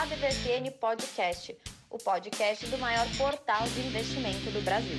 ADVFN Podcast, o podcast do maior portal de investimento do Brasil.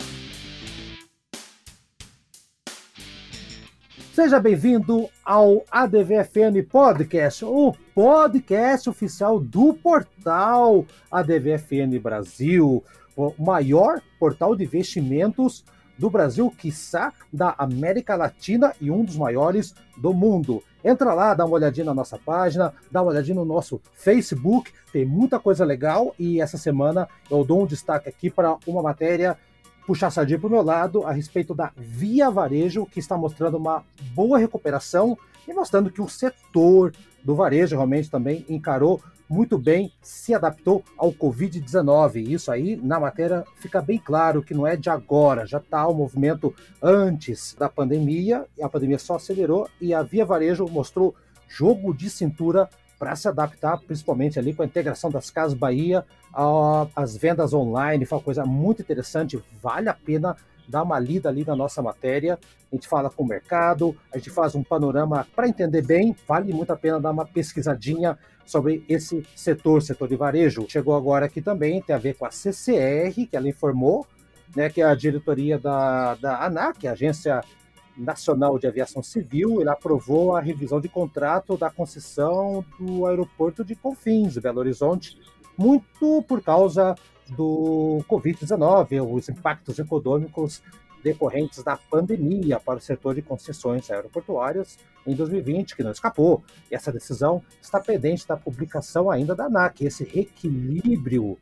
Seja bem-vindo ao ADVFN Podcast, o podcast oficial do portal ADVFN Brasil, o maior portal de investimentos do Brasil, quiçá da América Latina e um dos maiores do mundo. Entra lá, dá uma olhadinha na nossa página, dá uma olhadinha no nosso Facebook, tem muita coisa legal. E essa semana eu dou um destaque aqui para uma matéria puxar sardinha para o meu lado a respeito da Via Varejo, que está mostrando uma boa recuperação e mostrando que o setor do varejo realmente também encarou muito bem, se adaptou ao Covid-19. Isso aí, na matéria, fica bem claro que não é de agora, já está o movimento antes da pandemia, a pandemia só acelerou, e a Via Varejo mostrou jogo de cintura para se adaptar, principalmente ali com a integração das Casas Bahia, às vendas online, foi uma coisa muito interessante, vale a pena dar uma lida ali na nossa matéria. A gente fala com o mercado, a gente faz um panorama para entender bem, vale muito a pena dar uma pesquisadinha sobre esse setor, setor de varejo. Chegou agora aqui também, tem a ver com a CCR, que ela informou, né, que é a diretoria da, da ANAC, Agência Nacional de Aviação Civil, ele aprovou a revisão de contrato da concessão do aeroporto de Confins, Belo Horizonte, muito por causa do Covid-19, os impactos econômicos decorrentes da pandemia para o setor de concessões aeroportuárias em 2020, que não escapou. E essa decisão está pendente da publicação ainda da ANAC. Esse reequilíbrio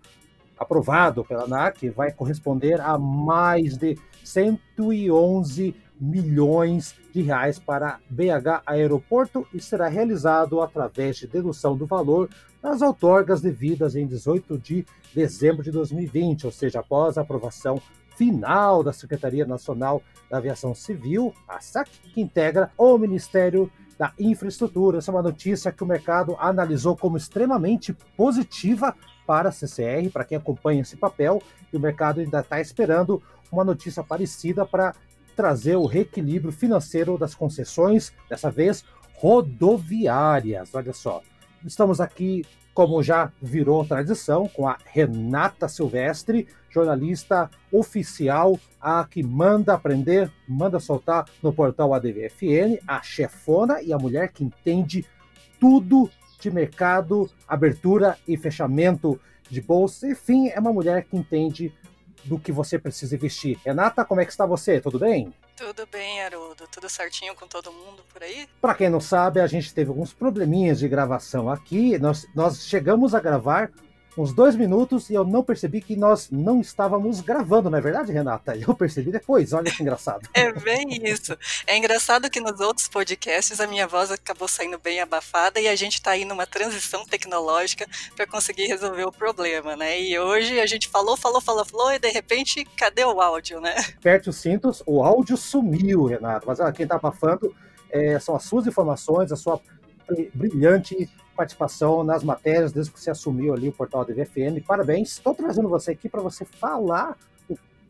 aprovado pela ANAC vai corresponder a mais de 111 milhões de reais para BH Aeroporto e será realizado através de dedução do valor das outorgas devidas em 18 de dezembro de 2020, ou seja, após a aprovação final da Secretaria Nacional da Aviação Civil, a SAC, que integra o Ministério da Infraestrutura. Essa é uma notícia que o mercado analisou como extremamente positiva para a CCR, para quem acompanha esse papel, e o mercado ainda está esperando uma notícia parecida para trazer o reequilíbrio financeiro das concessões, dessa vez rodoviárias. Olha só, estamos aqui como já virou tradição, com a Renata Silvestre, jornalista oficial, a que manda aprender, manda soltar no portal ADVFN, a chefona e a mulher que entende tudo de mercado, abertura e fechamento de bolsa. Enfim, é uma mulher que entende do que você precisa investir. Renata, como é que está você? Tudo bem? Tudo bem, Haroldo. Tudo certinho com todo mundo por aí? Para quem não sabe, a gente teve alguns probleminhas de gravação aqui. Nós, nós chegamos a gravar uns dois minutos e eu não percebi que nós não estávamos gravando, não é verdade, Renata? Eu percebi depois, olha que engraçado. É bem isso. É engraçado que nos outros podcasts a minha voz acabou saindo bem abafada e a gente está aí numa transição tecnológica para conseguir resolver o problema, né? E hoje a gente falou, falou, falou, falou e de repente, cadê o áudio, né? Aperte os cintos, o áudio sumiu, Renata. Mas ah, quem está abafando é, são as suas informações, a sua brilhante participação nas matérias desde que você assumiu ali o portal da VFN. Parabéns. Estou trazendo você aqui para você falar.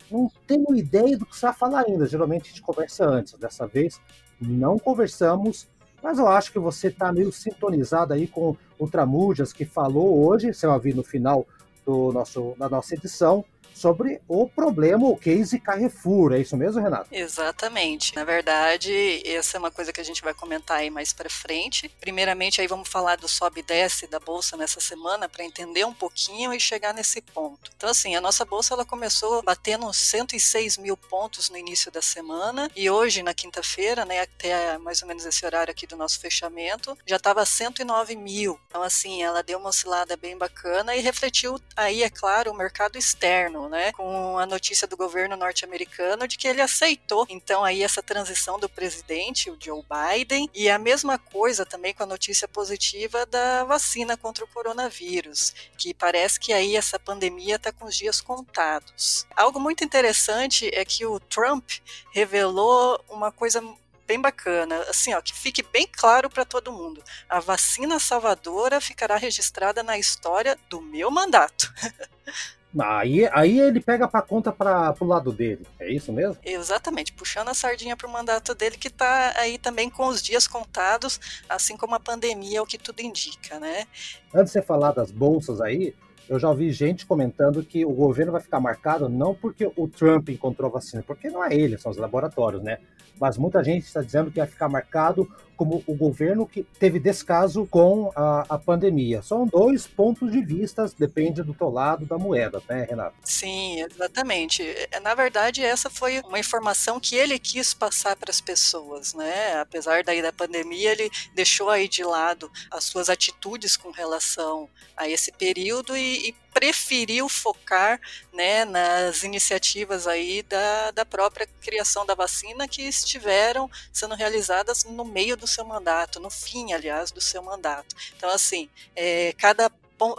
Não tenho ideia do que você vai falar ainda. Geralmente a gente conversa antes. Dessa vez não conversamos, mas eu acho que você está meio sintonizado aí com o Tramujas que falou hoje. Você vai ouvir no final do nosso, da nossa edição sobre o problema, o case Carrefour. É isso mesmo, Renato? Exatamente. Na verdade, essa é uma coisa que a gente vai comentar aí mais para frente. Primeiramente, aí vamos falar do sobe e desce da bolsa nessa semana para entender um pouquinho e chegar nesse ponto. Então, assim, a nossa bolsa ela começou batendo 106 mil pontos no início da semana e hoje, na quinta-feira, né, até mais ou menos esse horário aqui do nosso fechamento, já estava 109 mil. Então, assim, ela deu uma oscilada bem bacana e refletiu aí, é claro, o mercado externo né, com a notícia do governo norte-americano de que ele aceitou então aí essa transição do presidente, o Joe Biden, e a mesma coisa também com a notícia positiva da vacina contra o coronavírus, que parece que aí essa pandemia está com os dias contados. Algo muito interessante é que o Trump revelou uma coisa bem bacana. Assim, ó, que fique bem claro para todo mundo. A vacina salvadora ficará registrada na história do meu mandato. Aí, aí ele pega para conta para o lado dele, é isso mesmo? Exatamente, puxando a sardinha para o mandato dele que está aí também com os dias contados, assim como a pandemia, é o que tudo indica, né? Antes de você falar das bolsas aí, eu já ouvi gente comentando que o governo vai ficar marcado não porque o Trump encontrou vacina, porque não é ele, são os laboratórios, né? Mas muita gente está dizendo que vai ficar marcado como o governo que teve descaso com a, a pandemia. São dois pontos de vista, depende do teu lado da moeda, né, Renato? Sim, exatamente. É, na verdade, essa foi uma informação que ele quis passar para as pessoas, né? Apesar daí da pandemia, ele deixou aí de lado as suas atitudes com relação a esse período e, e preferiu focar né, nas iniciativas aí da, da própria criação da vacina que estiveram sendo realizadas no meio do seu mandato, no fim, aliás, do seu mandato. Então, assim, é, cada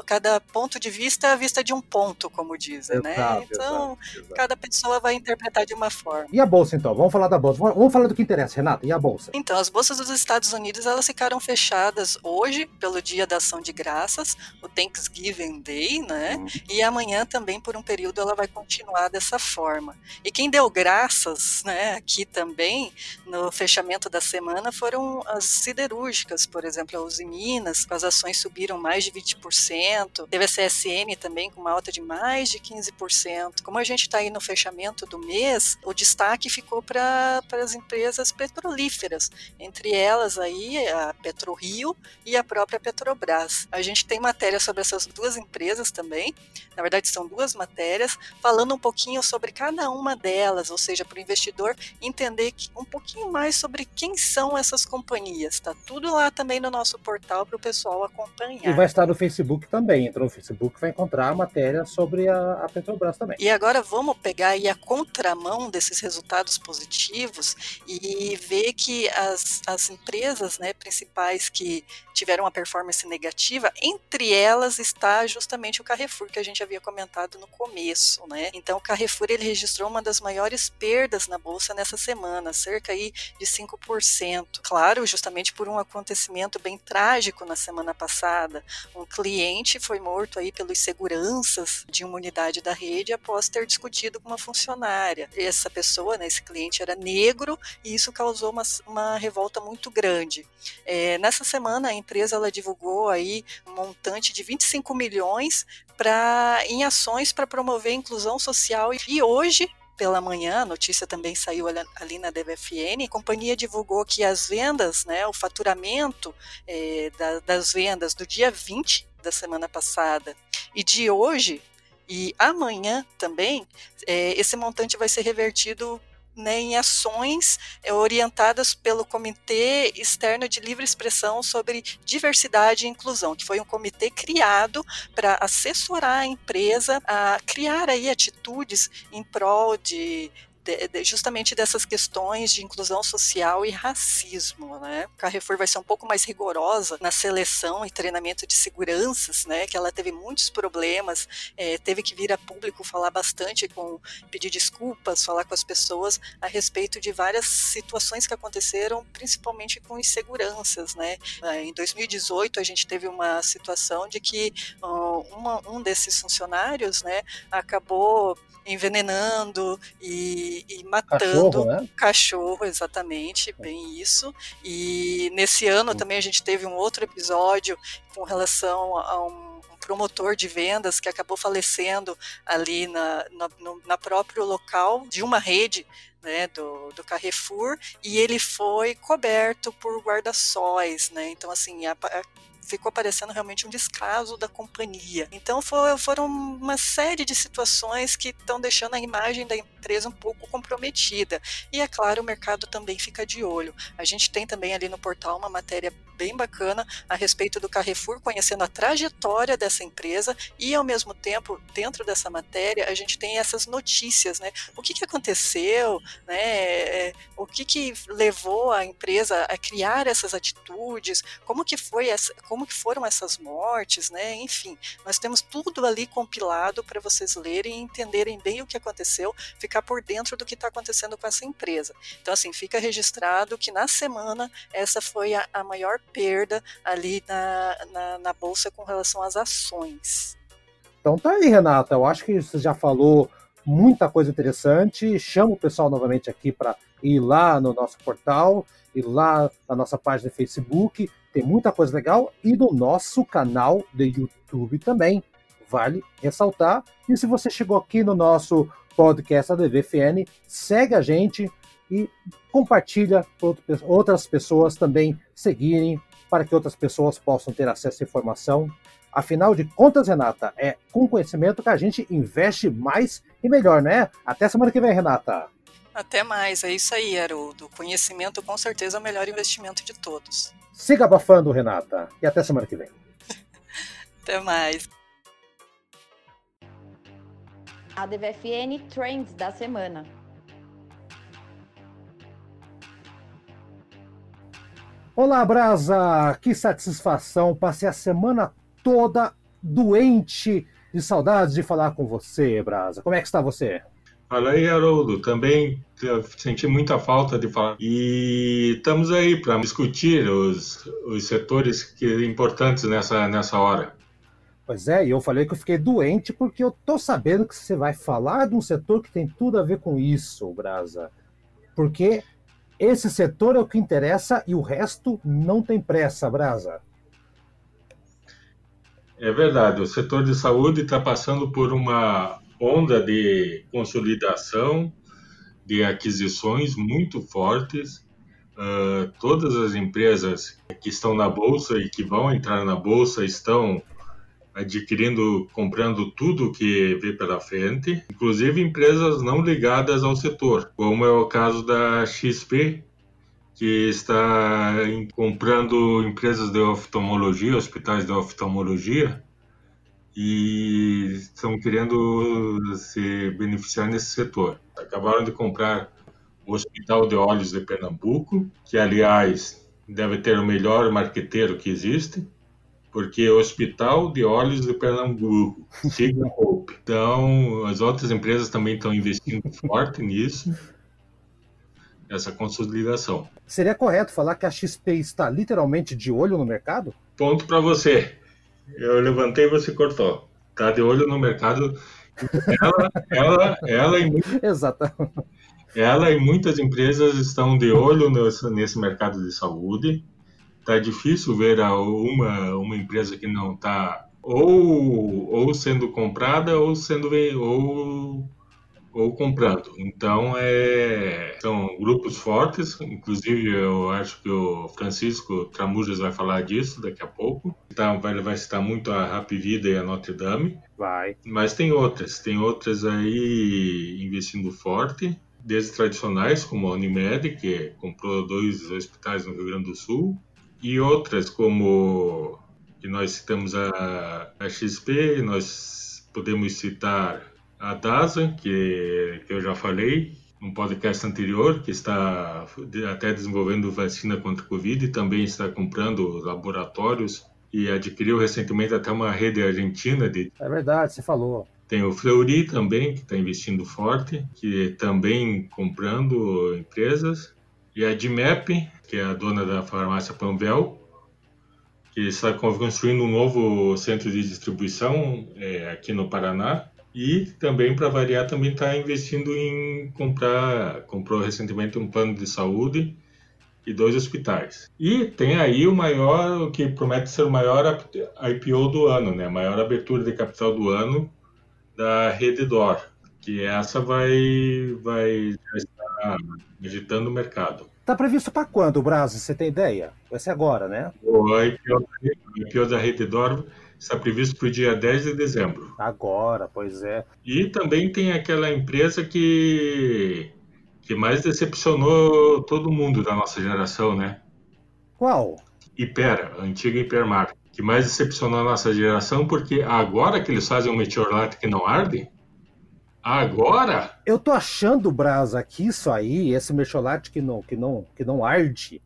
cada ponto de vista é a vista de um ponto, como dizem, né? Então, exato, exato. cada pessoa vai interpretar de uma forma. E a bolsa, então? Vamos falar da bolsa. Vamos falar do que interessa, Renata. E a bolsa? Então, as bolsas dos Estados Unidos, elas ficaram fechadas hoje, pelo Dia da Ação de Graças, o Thanksgiving Day, né? Hum. E amanhã também, por um período, ela vai continuar dessa forma. E quem deu graças, né, aqui também, no fechamento da semana, foram as siderúrgicas, por exemplo, a Uzi Minas, as ações subiram mais de 20%, teve a CSN também com uma alta de mais de 15%. Como a gente está aí no fechamento do mês, o destaque ficou para as empresas petrolíferas, entre elas aí a PetroRio e a própria Petrobras. A gente tem matéria sobre essas duas empresas também, na verdade são duas matérias, falando um pouquinho sobre cada uma delas, ou seja, para o investidor entender um pouquinho mais sobre quem são essas companhias. Está tudo lá também no nosso portal para o pessoal acompanhar. E vai estar no Facebook Facebook também. Entra no Facebook vai encontrar a matéria sobre a, a Petrobras também. E agora vamos pegar aí a contramão desses resultados positivos e ver que as, as empresas né, principais que tiveram uma performance negativa, entre elas está justamente o Carrefour, que a gente havia comentado no começo. Né? Então o Carrefour ele registrou uma das maiores perdas na Bolsa nessa semana, cerca aí de 5%. Claro, justamente por um acontecimento bem trágico na semana passada. Um cliente cliente foi morto aí pelos seguranças de uma unidade da rede após ter discutido com uma funcionária. Essa pessoa, né, esse cliente era negro e isso causou uma, uma revolta muito grande. É, nessa semana a empresa ela divulgou aí um montante de 25 milhões para em ações para promover a inclusão social e hoje pela manhã, a notícia também saiu ali na DVFN, a companhia divulgou que as vendas, né, o faturamento é, da, das vendas do dia 20 da semana passada e de hoje e amanhã também, é, esse montante vai ser revertido né, em ações é, orientadas pelo Comitê Externo de Livre Expressão sobre Diversidade e Inclusão, que foi um comitê criado para assessorar a empresa a criar aí atitudes em prol de de, de, justamente dessas questões de inclusão social e racismo, né? Carrefour vai ser um pouco mais rigorosa na seleção e treinamento de seguranças, né? Que ela teve muitos problemas, é, teve que vir a público falar bastante com pedir desculpas, falar com as pessoas a respeito de várias situações que aconteceram, principalmente com inseguranças, né? É, em 2018 a gente teve uma situação de que uh, uma, um desses funcionários, né, acabou envenenando e, e matando cachorro, né? cachorro, exatamente, bem isso. E nesse ano também a gente teve um outro episódio com relação a um promotor de vendas que acabou falecendo ali na, na, no, na próprio local de uma rede né, do, do Carrefour e ele foi coberto por guarda-sóis, né? Então assim a, a, ficou parecendo realmente um descaso da companhia. Então foram uma série de situações que estão deixando a imagem da empresa um pouco comprometida. E é claro, o mercado também fica de olho. A gente tem também ali no portal uma matéria bem bacana a respeito do Carrefour, conhecendo a trajetória dessa empresa e, ao mesmo tempo, dentro dessa matéria, a gente tem essas notícias, né? O que, que aconteceu, né? O que, que levou a empresa a criar essas atitudes? Como que foi essa, como que foram essas mortes, né? Enfim, nós temos tudo ali compilado para vocês lerem e entenderem bem o que aconteceu, ficar por dentro do que está acontecendo com essa empresa. Então, assim, fica registrado que na semana essa foi a, a maior perda ali na, na, na bolsa com relação às ações. Então tá aí, Renata. Eu acho que você já falou muita coisa interessante. Chamo o pessoal novamente aqui para ir lá no nosso portal, ir lá na nossa página do Facebook. Tem muita coisa legal e no nosso canal de YouTube também. Vale ressaltar. E se você chegou aqui no nosso podcast ADVFN, segue a gente e compartilha para outras pessoas também seguirem para que outras pessoas possam ter acesso à informação. Afinal de contas, Renata, é com conhecimento que a gente investe mais e melhor, né? Até semana que vem, Renata. Até mais, é isso aí, Haroldo. Conhecimento com certeza é o melhor investimento de todos. Siga abafando, Renata. E até semana que vem. até mais. A DVFN Trends da semana. Olá, Brasa! Que satisfação! Passei a semana toda doente de saudades de falar com você, Brasa. Como é que está você? Fala aí, Haroldo. Também senti muita falta de falar. E estamos aí para discutir os, os setores que, importantes nessa, nessa hora. Pois é, e eu falei que eu fiquei doente porque eu tô sabendo que você vai falar de um setor que tem tudo a ver com isso, Brasa. Porque esse setor é o que interessa e o resto não tem pressa, Brasa. É verdade, o setor de saúde está passando por uma onda de consolidação, de aquisições muito fortes. Uh, todas as empresas que estão na bolsa e que vão entrar na bolsa estão adquirindo, comprando tudo que vê pela frente, inclusive empresas não ligadas ao setor, como é o caso da XP, que está comprando empresas de oftalmologia, hospitais de oftalmologia, e estão querendo se beneficiar nesse setor. Acabaram de comprar o Hospital de Olhos de Pernambuco, que aliás deve ter o melhor marqueteiro que existe, porque é o Hospital de Olhos de Pernambuco, Sigma Hope. Então, as outras empresas também estão investindo forte nisso, essa consolidação. Seria correto falar que a XP está literalmente de olho no mercado? Ponto para você. Eu levantei e você cortou. Está de olho no mercado. Ela, ela, ela e Exatamente. Ela e muitas empresas estão de olho nesse, nesse mercado de saúde tá difícil ver uma, uma empresa que não está ou, ou sendo comprada ou sendo ou, ou comprando. Então, é, são grupos fortes, inclusive eu acho que o Francisco Tramujas vai falar disso daqui a pouco. Então, vai, vai citar muito a Happy Vida e a Notre Dame. Vai. Mas tem outras, tem outras aí investindo forte, desde tradicionais, como a Unimed, que comprou dois hospitais no Rio Grande do Sul, e outras como que nós citamos a, a XP, nós podemos citar a DASA, que, que eu já falei no podcast anterior, que está até desenvolvendo vacina contra o Covid e também está comprando laboratórios e adquiriu recentemente até uma rede argentina de... É verdade, você falou. Tem o Fleury também, que está investindo forte, que também comprando empresas. E a DIMEP, que é a dona da farmácia Panvel, que está construindo um novo centro de distribuição é, aqui no Paraná. E também, para variar, também está investindo em comprar, comprou recentemente um plano de saúde e dois hospitais. E tem aí o maior, o que promete ser o maior IPO do ano, né? A maior abertura de capital do ano da Rede Dor, que essa vai, vai estar agitando o mercado. Está previsto para quando, Brasil? Você tem ideia? Vai ser agora, né? O IPO, o IPO da Rede Dor está previsto para o dia 10 de dezembro. Agora, pois é. E também tem aquela empresa que, que mais decepcionou todo mundo da nossa geração, né? Qual? Hipera, a antiga Hipermar. Que mais decepcionou a nossa geração porque agora que eles fazem um meteorlato que não arde, Agora? Eu tô achando, Brasa, que isso aí, esse mercholate que não, que não, que não arde,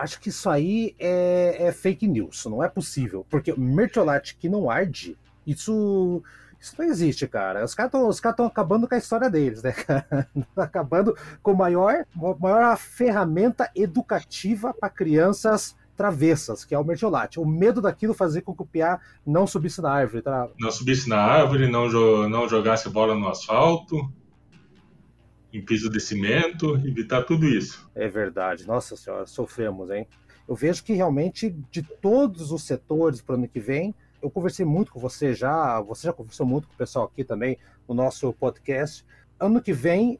acho que isso aí é, é fake news, não é possível. Porque mercholate que não arde, isso, isso não existe, cara. Os caras estão acabando com a história deles, né, cara? acabando com a maior, maior ferramenta educativa para crianças travessas, que é o mertiolate. O medo daquilo fazia com que o piá não subisse na árvore. Tá? Não subisse na árvore, não, jo não jogasse bola no asfalto, em piso de cimento, evitar tudo isso. É verdade. Nossa senhora, sofremos, hein? Eu vejo que realmente de todos os setores para o ano que vem, eu conversei muito com você já, você já conversou muito com o pessoal aqui também no nosso podcast. Ano que vem,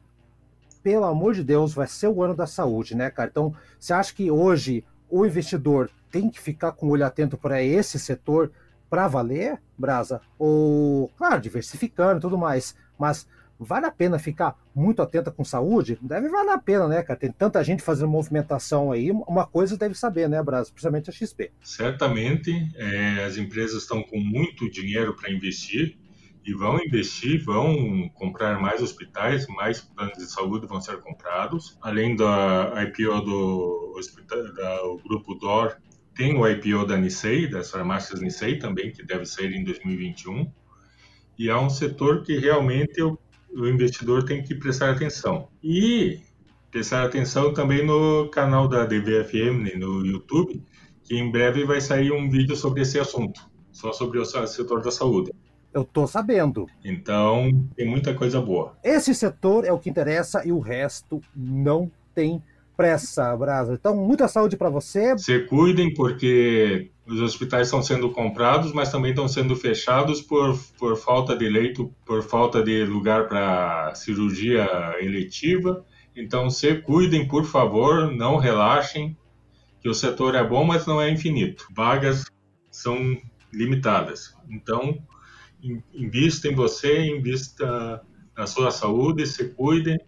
pelo amor de Deus, vai ser o ano da saúde, né, cara? Então, você acha que hoje o investidor tem que ficar com o olho atento para esse setor para valer, Brasa? Ou, claro, diversificando e tudo mais, mas vale a pena ficar muito atenta com saúde? Deve valer a pena, né, cara? Tem tanta gente fazendo movimentação aí, uma coisa deve saber, né, Brasa? Principalmente a XP. Certamente, é, as empresas estão com muito dinheiro para investir e vão investir, vão comprar mais hospitais, mais planos de saúde vão ser comprados. Além da IPO do hospital, da, grupo DOR, tem o IPO da Nissei, das farmácias Nissei também, que deve sair em 2021. E é um setor que realmente o, o investidor tem que prestar atenção. E prestar atenção também no canal da DVFM, no YouTube, que em breve vai sair um vídeo sobre esse assunto, só sobre o setor da saúde. Eu tô sabendo. Então, tem muita coisa boa. Esse setor é o que interessa e o resto não tem pressa, Brasa. Então, muita saúde para você. Se cuidem, porque os hospitais estão sendo comprados, mas também estão sendo fechados por, por falta de leito, por falta de lugar para cirurgia eletiva. Então, se cuidem, por favor, não relaxem, que o setor é bom, mas não é infinito. Vagas são limitadas. Então, invista em você, invista na sua saúde, se cuide,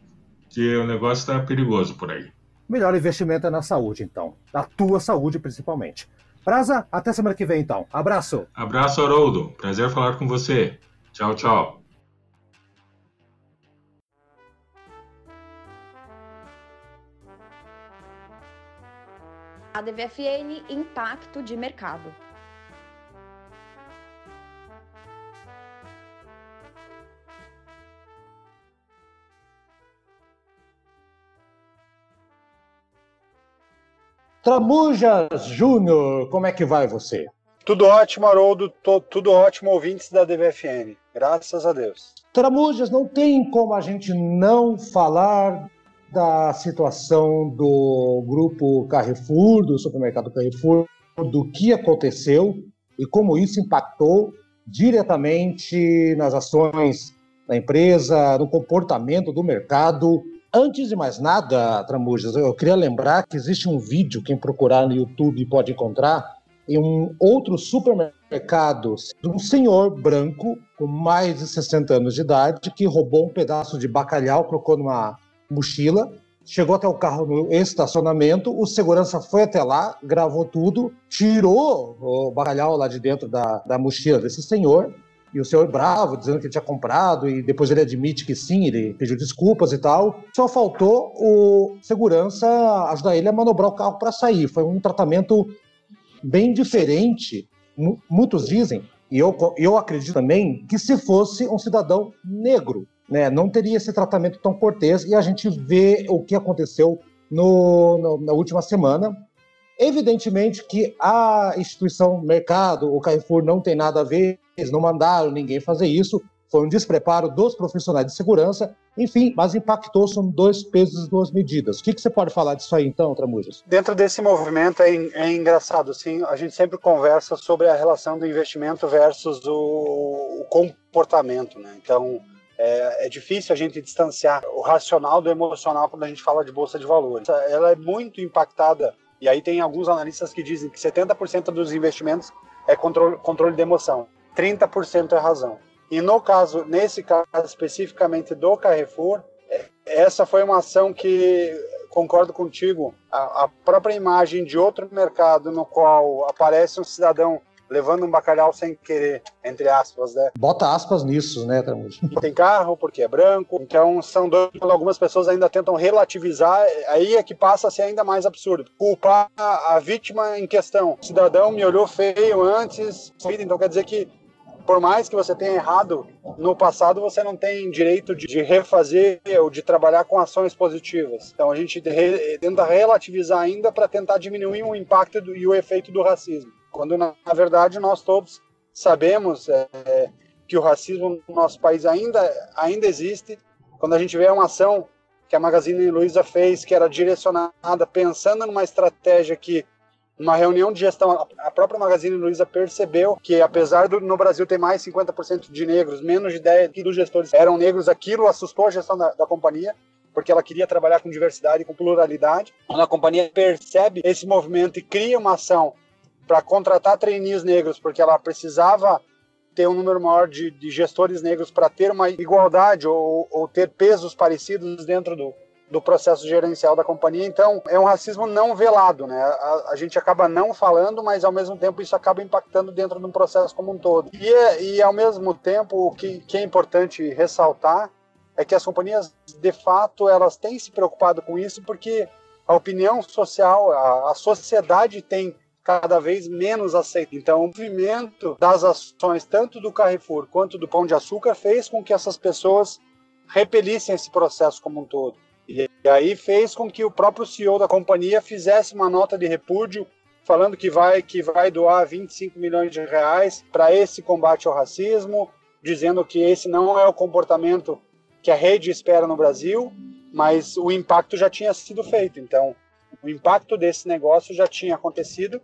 que o negócio está perigoso por aí. Melhor investimento é na saúde, então. Na tua saúde, principalmente. Praza, até semana que vem, então. Abraço. Abraço, Haroldo. Prazer falar com você. Tchau, tchau. A DVFN Impacto de Mercado. Tramujas Júnior, como é que vai você? Tudo ótimo, Haroldo. tudo ótimo, ouvintes da DVFN. Graças a Deus. Tramujas, não tem como a gente não falar da situação do grupo Carrefour, do supermercado Carrefour, do que aconteceu e como isso impactou diretamente nas ações da empresa, no comportamento do mercado Antes de mais nada, Tramujas, eu queria lembrar que existe um vídeo, quem procurar no YouTube pode encontrar, em um outro supermercado, de um senhor branco com mais de 60 anos de idade que roubou um pedaço de bacalhau, colocou numa mochila, chegou até o carro no estacionamento, o segurança foi até lá, gravou tudo, tirou o bacalhau lá de dentro da, da mochila desse senhor, e o senhor bravo, dizendo que ele tinha comprado, e depois ele admite que sim, ele pediu desculpas e tal. Só faltou o segurança ajudar ele a manobrar o carro para sair. Foi um tratamento bem diferente. Muitos dizem, e eu, eu acredito também, que se fosse um cidadão negro, né, não teria esse tratamento tão cortês, e a gente vê o que aconteceu no, no, na última semana. Evidentemente que a instituição mercado, o Carrefour, não tem nada a ver, eles não mandaram ninguém fazer isso, foi um despreparo dos profissionais de segurança, enfim, mas impactou, são dois pesos e duas medidas. O que, que você pode falar disso aí então, Tramujas? Dentro desse movimento é, é engraçado, assim, a gente sempre conversa sobre a relação do investimento versus o, o comportamento, né? Então, é, é, difícil a gente distanciar o racional do emocional quando a gente fala de bolsa de valores. Ela é muito impactada, e aí tem alguns analistas que dizem que 70% dos investimentos é controle, controle de emoção. 30% é razão. E no caso, nesse caso especificamente do Carrefour, é, essa foi uma ação que concordo contigo, a, a, própria imagem de outro mercado no qual aparece um cidadão levando um bacalhau sem querer, entre aspas, né? Bota aspas nisso, né, Tramujo? Tem carro porque é branco, então são dois, algumas pessoas ainda tentam relativizar, aí é que passa a ser ainda mais absurdo. Culpar a vítima em questão. O cidadão me olhou feio antes, então quer dizer que por mais que você tenha errado no passado, você não tem direito de refazer ou de trabalhar com ações positivas. Então a gente tenta relativizar ainda para tentar diminuir o impacto do, e o efeito do racismo. Quando na, na verdade nós todos sabemos é, que o racismo no nosso país ainda, ainda existe. Quando a gente vê uma ação que a Magazine Luiza fez, que era direcionada pensando numa estratégia que numa reunião de gestão, a própria Magazine Luiza percebeu que, apesar do no Brasil ter mais 50% de negros, menos de 10% dos gestores eram negros, aquilo assustou a gestão da, da companhia, porque ela queria trabalhar com diversidade com pluralidade. Quando a companhia percebe esse movimento e cria uma ação para contratar trainees negros, porque ela precisava ter um número maior de, de gestores negros para ter uma igualdade ou, ou ter pesos parecidos dentro do, do processo gerencial da companhia. Então, é um racismo não velado, né? A, a, gente acaba não falando, mas ao mesmo tempo isso acaba impactando dentro de um processo como um todo. E, e ao mesmo tempo, o que, que é importante ressaltar é que as companhias, de fato, elas têm se preocupado com isso porque a opinião social, a, a sociedade tem cada vez menos aceito. Então, o movimento das ações, tanto do Carrefour quanto do Pão de Açúcar, fez com que essas pessoas repelissem esse processo como um todo. E aí fez com que o próprio CEO da companhia fizesse uma nota de repúdio falando que vai que vai doar 25 milhões de reais para esse combate ao racismo, dizendo que esse não é o comportamento que a rede espera no Brasil, mas o impacto já tinha sido feito. Então, o impacto desse negócio já tinha acontecido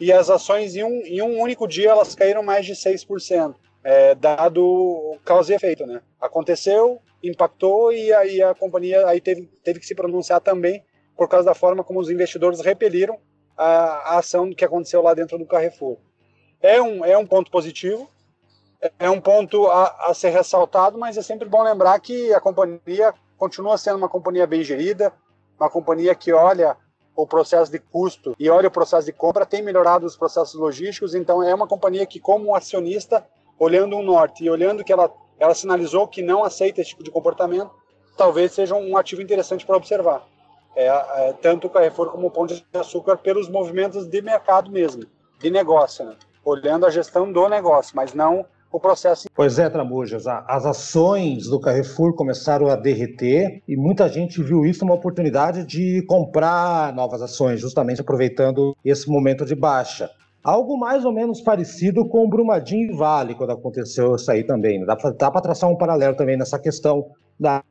e as ações em um, em um único dia elas caíram mais de 6%, é, dado causa e efeito, né? Aconteceu, impactou e aí a companhia aí teve, teve que se pronunciar também por causa da forma como os investidores repeliram a, a ação que aconteceu lá dentro do Carrefour. É um, é um ponto positivo, é um ponto a, a ser ressaltado, mas é sempre bom lembrar que a companhia continua sendo uma companhia bem gerida, uma companhia que olha o processo de custo e olha o processo de compra, tem melhorado os processos logísticos, então é uma companhia que, como acionista, olhando o norte e olhando que ela ela sinalizou que não aceita esse tipo de comportamento, talvez seja um ativo interessante para observar. É, é, tanto o Carrefour como o Pão de Açúcar pelos movimentos de mercado mesmo, de negócio, né? olhando a gestão do negócio, mas não o processo. Pois é, Tramujas, as ações do Carrefour começaram a derreter e muita gente viu isso uma oportunidade de comprar novas ações, justamente aproveitando esse momento de baixa. Algo mais ou menos parecido com Brumadinho e Vale, quando aconteceu isso aí também. Né? Dá para traçar um paralelo também nessa questão da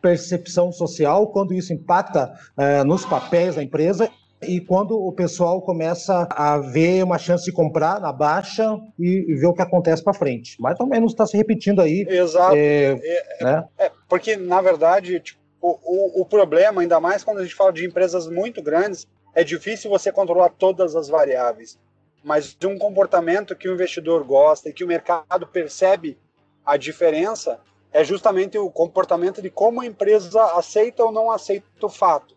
percepção social, quando isso impacta uh, nos papéis da empresa e quando o pessoal começa a ver uma chance de comprar na baixa e, ver o que acontece para frente. Mais ou menos está se repetindo aí. Exato. É, é, né? é, porque, na verdade, tipo, o, o, o problema, ainda mais quando a gente fala de empresas muito grandes, é difícil você controlar todas as variáveis mas de um comportamento que o investidor gosta e que o mercado percebe a diferença é justamente o comportamento de como a empresa aceita ou não aceita o fato.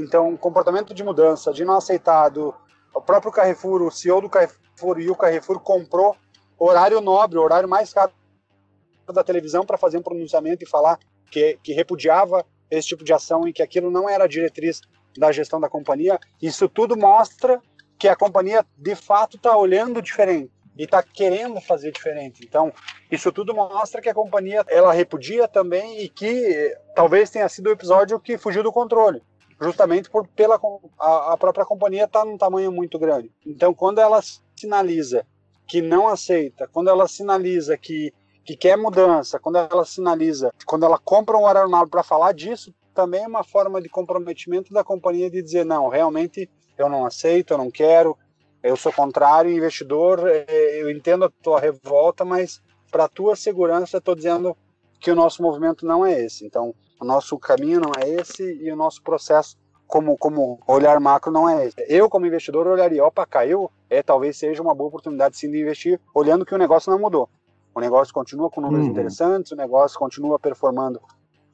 Então, comportamento de mudança, de não aceitado, o próprio Carrefour, o CEO do Carrefour e o Carrefour comprou horário nobre, horário mais caro da televisão para fazer um pronunciamento e falar que, que repudiava esse tipo de ação e que aquilo não era diretriz da gestão da companhia. Isso tudo mostra que a companhia de fato está olhando diferente e está querendo fazer diferente. Então, isso tudo mostra que a companhia ela repudia também e que talvez tenha sido o episódio que fugiu do controle, justamente por pela a, a própria companhia está num tamanho muito grande. Então, quando ela sinaliza que não aceita, quando ela sinaliza que que quer mudança, quando ela sinaliza, quando ela compra um aeronave para falar disso, também é uma forma de comprometimento da companhia de dizer não, realmente eu não aceito, eu não quero, eu sou contrário, investidor, é, eu entendo a tua revolta, mas para tua segurança estou dizendo que o nosso movimento não é esse. Então, o nosso caminho não é esse e o nosso processo como, como olhar macro não é esse. Eu, como investidor, olharia, opa, caiu, é, talvez seja uma boa oportunidade sim de investir, olhando que o negócio não mudou. O negócio continua com números uhum. interessantes, o negócio continua performando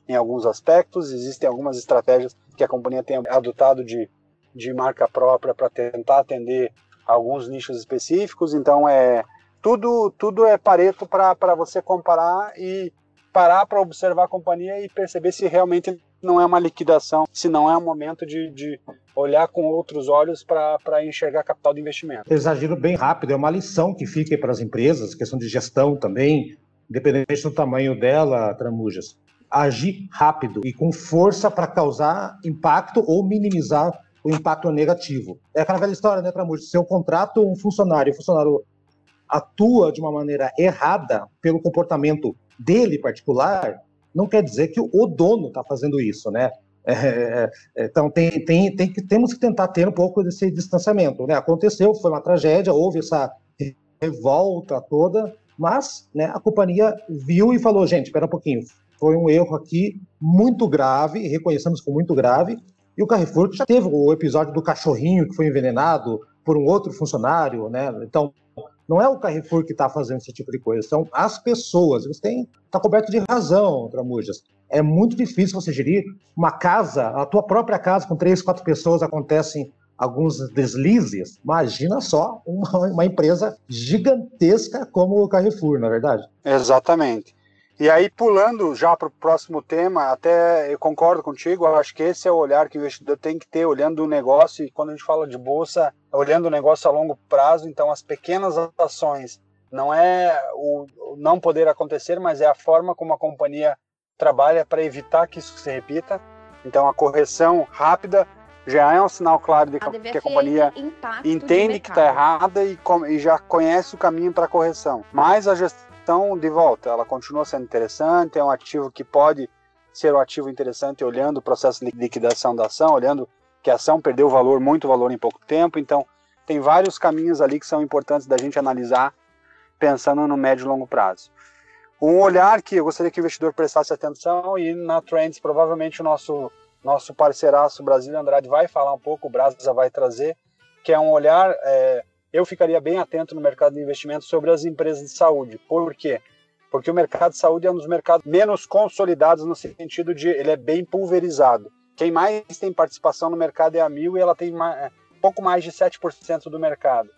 em alguns aspectos, existem algumas estratégias que a companhia tem adotado de de marca própria para tentar atender alguns nichos específicos. Então é tudo tudo é pareto para você comparar e parar para observar a companhia e perceber se realmente não é uma liquidação, se não é um momento de, de olhar com outros olhos para enxergar capital de investimento. Eles agiram bem rápido, é uma lição que fica para as empresas, questão de gestão também, independente do tamanho dela, Tramujas. Agir rápido e com força para causar impacto ou minimizar o impacto negativo. É aquela velha história, né, Tramujas? Se eu contrato um funcionário, o funcionário atua de uma maneira errada pelo comportamento dele particular, não quer dizer que o dono está fazendo isso, né? É, é, é, então tem, tem, tem que, temos que tentar ter um pouco desse distanciamento. Né? Aconteceu, foi uma tragédia, houve essa revolta toda, mas né, a companhia viu e falou, gente, espera um pouquinho, foi um erro aqui muito grave, reconhecemos como muito grave, e o Carrefour já teve o episódio do cachorrinho que foi envenenado por um outro funcionário, né? Então, não é o Carrefour que está fazendo esse tipo de coisa, são as pessoas. Você tem está coberto de razão, Tramujas. É muito difícil você gerir uma casa, a tua própria casa com três, quatro pessoas acontecem alguns deslizes. Imagina só uma, uma empresa gigantesca como o Carrefour, na é verdade? Exatamente. E aí, pulando já para o próximo tema, até eu concordo contigo, eu acho que esse é o olhar que o investidor tem que ter, olhando o negócio, e quando a gente fala de bolsa, olhando o negócio a longo prazo, então as pequenas ações não é o não poder acontecer, mas é a forma como a companhia trabalha para evitar que isso se repita. Então, a correção rápida já é um sinal claro de que, que a companhia entende que está errada e, e já conhece o caminho para a correção. Mas a gestão então, de volta, ela continua sendo interessante, é um ativo que pode ser um ativo interessante olhando o processo de liquidação da ação, olhando que a ação perdeu valor, muito valor em pouco tempo. Então, tem vários caminhos ali que são importantes da gente analisar pensando no médio e longo prazo. Um olhar que eu gostaria que o investidor prestasse atenção e na Trends provavelmente o nosso nosso parceiraço Brasil Andrade vai falar um pouco, o Brasa vai trazer, que é um olhar é, eu ficaria bem atento no mercado de investimento sobre as empresas de saúde. Por quê? Porque o mercado de saúde é um dos mercados menos consolidados no sentido de ele é bem pulverizado. Quem mais tem participação no mercado é a Mil e ela tem mais, é, pouco mais de 7% do mercado.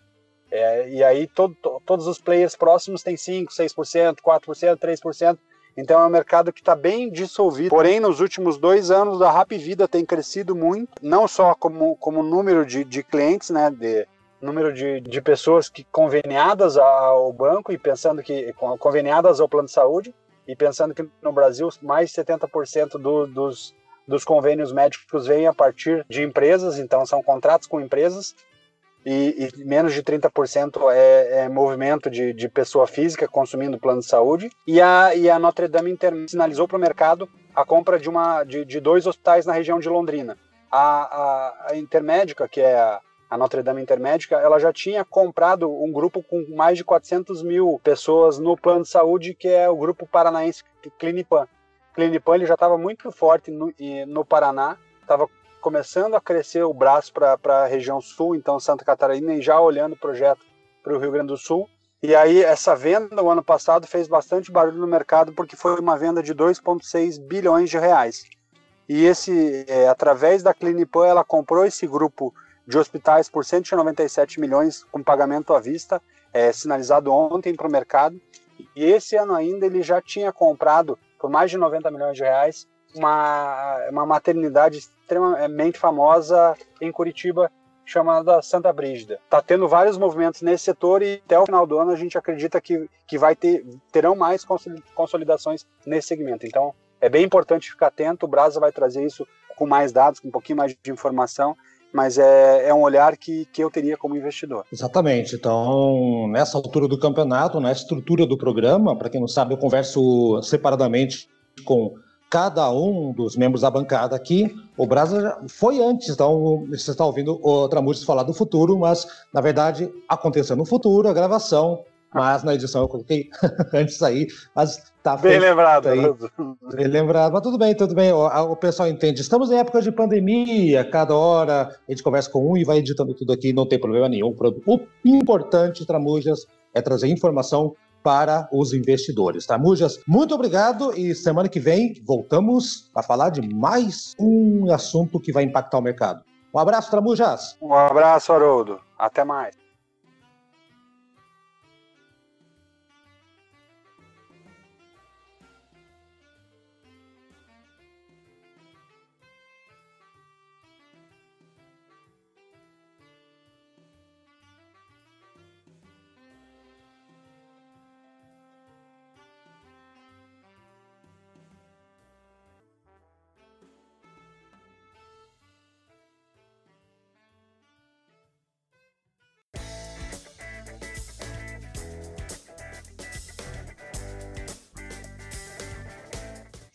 É, e aí todo, todos os players próximos têm 5%, 6%, 4%, 3%. Então é um mercado que está bem dissolvido. Porém, nos últimos dois anos, a Rap Vida tem crescido muito, não só como, como número de, de clientes, né, de, número de, de pessoas que conveniadas ao banco e pensando que conveniadas ao plano de saúde e pensando que no Brasil mais de 70% do, dos, dos convênios médicos vêm a partir de empresas, então são contratos com empresas e, e menos de 30% é, é movimento de, de pessoa física consumindo plano de saúde e a, e a Notre Dame sinalizou para o mercado a compra de, uma, de, de dois hospitais na região de Londrina. A, a, a Intermédica, que é a, a Notre Dame Intermédica, ela já tinha comprado um grupo com mais de 400 mil pessoas no plano de saúde, que é o grupo paranaense Clinipan. Clinipan ele já estava muito forte no, no Paraná, estava começando a crescer o braço para a região sul, então Santa Catarina, e já olhando o projeto para o Rio Grande do Sul. E aí essa venda o ano passado fez bastante barulho no mercado porque foi uma venda de 2,6 bilhões de reais. E esse, é, através da Clinipan, ela comprou esse grupo de hospitais por 197 milhões com pagamento à vista, é, sinalizado ontem para o mercado. E esse ano ainda ele já tinha comprado por mais de 90 milhões de reais uma, uma maternidade extremamente famosa em Curitiba chamada Santa Brígida. Está tendo vários movimentos nesse setor e até o final do ano a gente acredita que, que vai ter, terão mais consolidações nesse segmento. Então é bem importante ficar atento, o Brasa vai trazer isso com mais dados, com um pouquinho mais de informação mas é, é um olhar que, que eu teria como investidor. Exatamente. Então, nessa altura do campeonato, na estrutura do programa, para quem não sabe, eu converso separadamente com cada um dos membros da bancada aqui. O Brasa foi antes, então você está ouvindo o Tramujas falar do futuro, mas na verdade aconteceu no futuro a gravação mas na edição eu coloquei antes aí, mas tá bem lembrado aí. Bem lembrado, mas tudo bem, tudo bem. O, o, pessoal entende. Estamos em época de pandemia, cada hora a gente conversa com um e vai editando tudo aqui, não tem problema nenhum. O importante, Tramujas, é trazer informação para os investidores. Tramujas, muito obrigado e semana que vem voltamos a falar de mais um assunto que vai impactar o mercado. Um abraço, Tramujas. Um abraço, Haroldo. Até mais.